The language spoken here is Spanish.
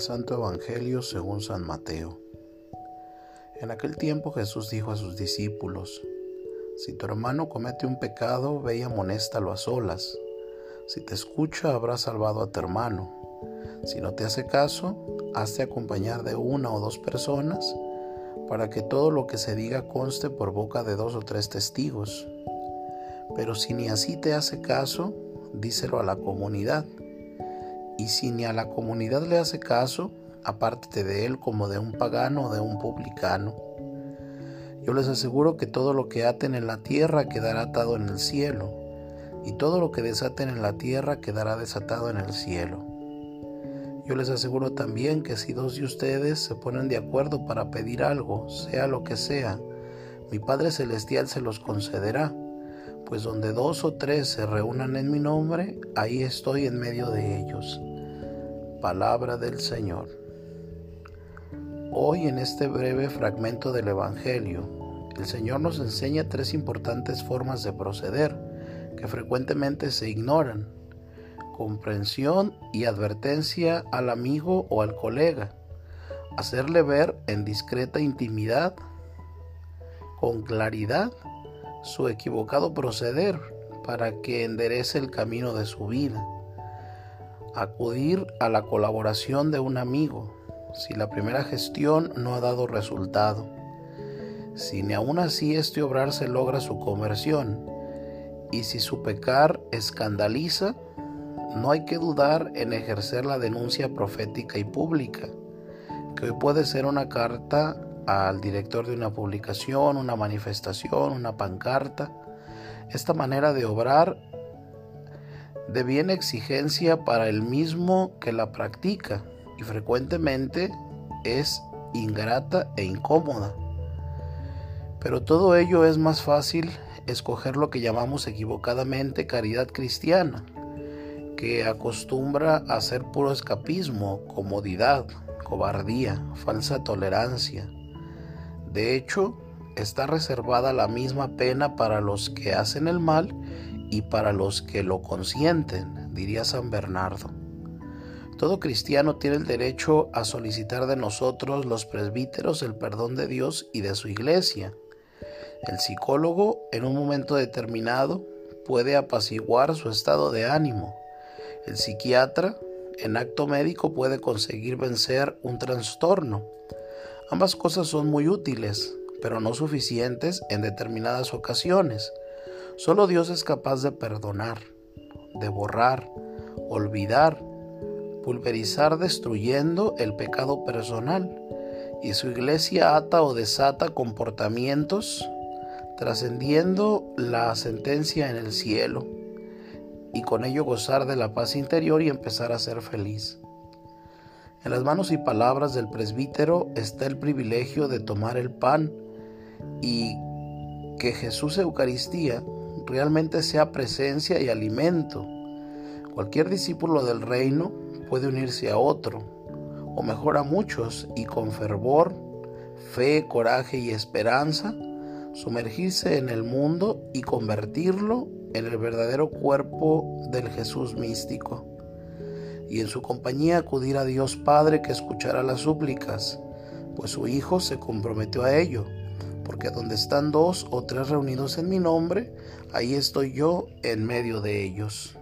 Santo Evangelio según San Mateo. En aquel tiempo Jesús dijo a sus discípulos, Si tu hermano comete un pecado, ve y amonéstalo a solas. Si te escucha, habrás salvado a tu hermano. Si no te hace caso, hazte acompañar de una o dos personas para que todo lo que se diga conste por boca de dos o tres testigos. Pero si ni así te hace caso, díselo a la comunidad y si ni a la comunidad le hace caso, apártate de él como de un pagano o de un publicano. Yo les aseguro que todo lo que aten en la tierra quedará atado en el cielo, y todo lo que desaten en la tierra quedará desatado en el cielo. Yo les aseguro también que si dos de ustedes se ponen de acuerdo para pedir algo, sea lo que sea, mi Padre Celestial se los concederá pues donde dos o tres se reúnan en mi nombre, ahí estoy en medio de ellos. Palabra del Señor. Hoy en este breve fragmento del Evangelio, el Señor nos enseña tres importantes formas de proceder que frecuentemente se ignoran. Comprensión y advertencia al amigo o al colega. Hacerle ver en discreta intimidad, con claridad su equivocado proceder para que enderece el camino de su vida. Acudir a la colaboración de un amigo si la primera gestión no ha dado resultado. Si ni aún así este obrar se logra su conversión y si su pecar escandaliza, no hay que dudar en ejercer la denuncia profética y pública, que hoy puede ser una carta al director de una publicación, una manifestación, una pancarta. Esta manera de obrar deviene exigencia para el mismo que la practica y frecuentemente es ingrata e incómoda. Pero todo ello es más fácil escoger lo que llamamos equivocadamente caridad cristiana, que acostumbra a ser puro escapismo, comodidad, cobardía, falsa tolerancia, de hecho, está reservada la misma pena para los que hacen el mal y para los que lo consienten, diría San Bernardo. Todo cristiano tiene el derecho a solicitar de nosotros, los presbíteros, el perdón de Dios y de su iglesia. El psicólogo, en un momento determinado, puede apaciguar su estado de ánimo. El psiquiatra, en acto médico, puede conseguir vencer un trastorno. Ambas cosas son muy útiles, pero no suficientes en determinadas ocasiones. Solo Dios es capaz de perdonar, de borrar, olvidar, pulverizar destruyendo el pecado personal, y su iglesia ata o desata comportamientos trascendiendo la sentencia en el cielo, y con ello gozar de la paz interior y empezar a ser feliz. En las manos y palabras del presbítero está el privilegio de tomar el pan y que Jesús Eucaristía realmente sea presencia y alimento. Cualquier discípulo del reino puede unirse a otro, o mejor a muchos, y con fervor, fe, coraje y esperanza, sumergirse en el mundo y convertirlo en el verdadero cuerpo del Jesús místico y en su compañía acudir a Dios Padre que escuchará las súplicas, pues su Hijo se comprometió a ello, porque donde están dos o tres reunidos en mi nombre, ahí estoy yo en medio de ellos.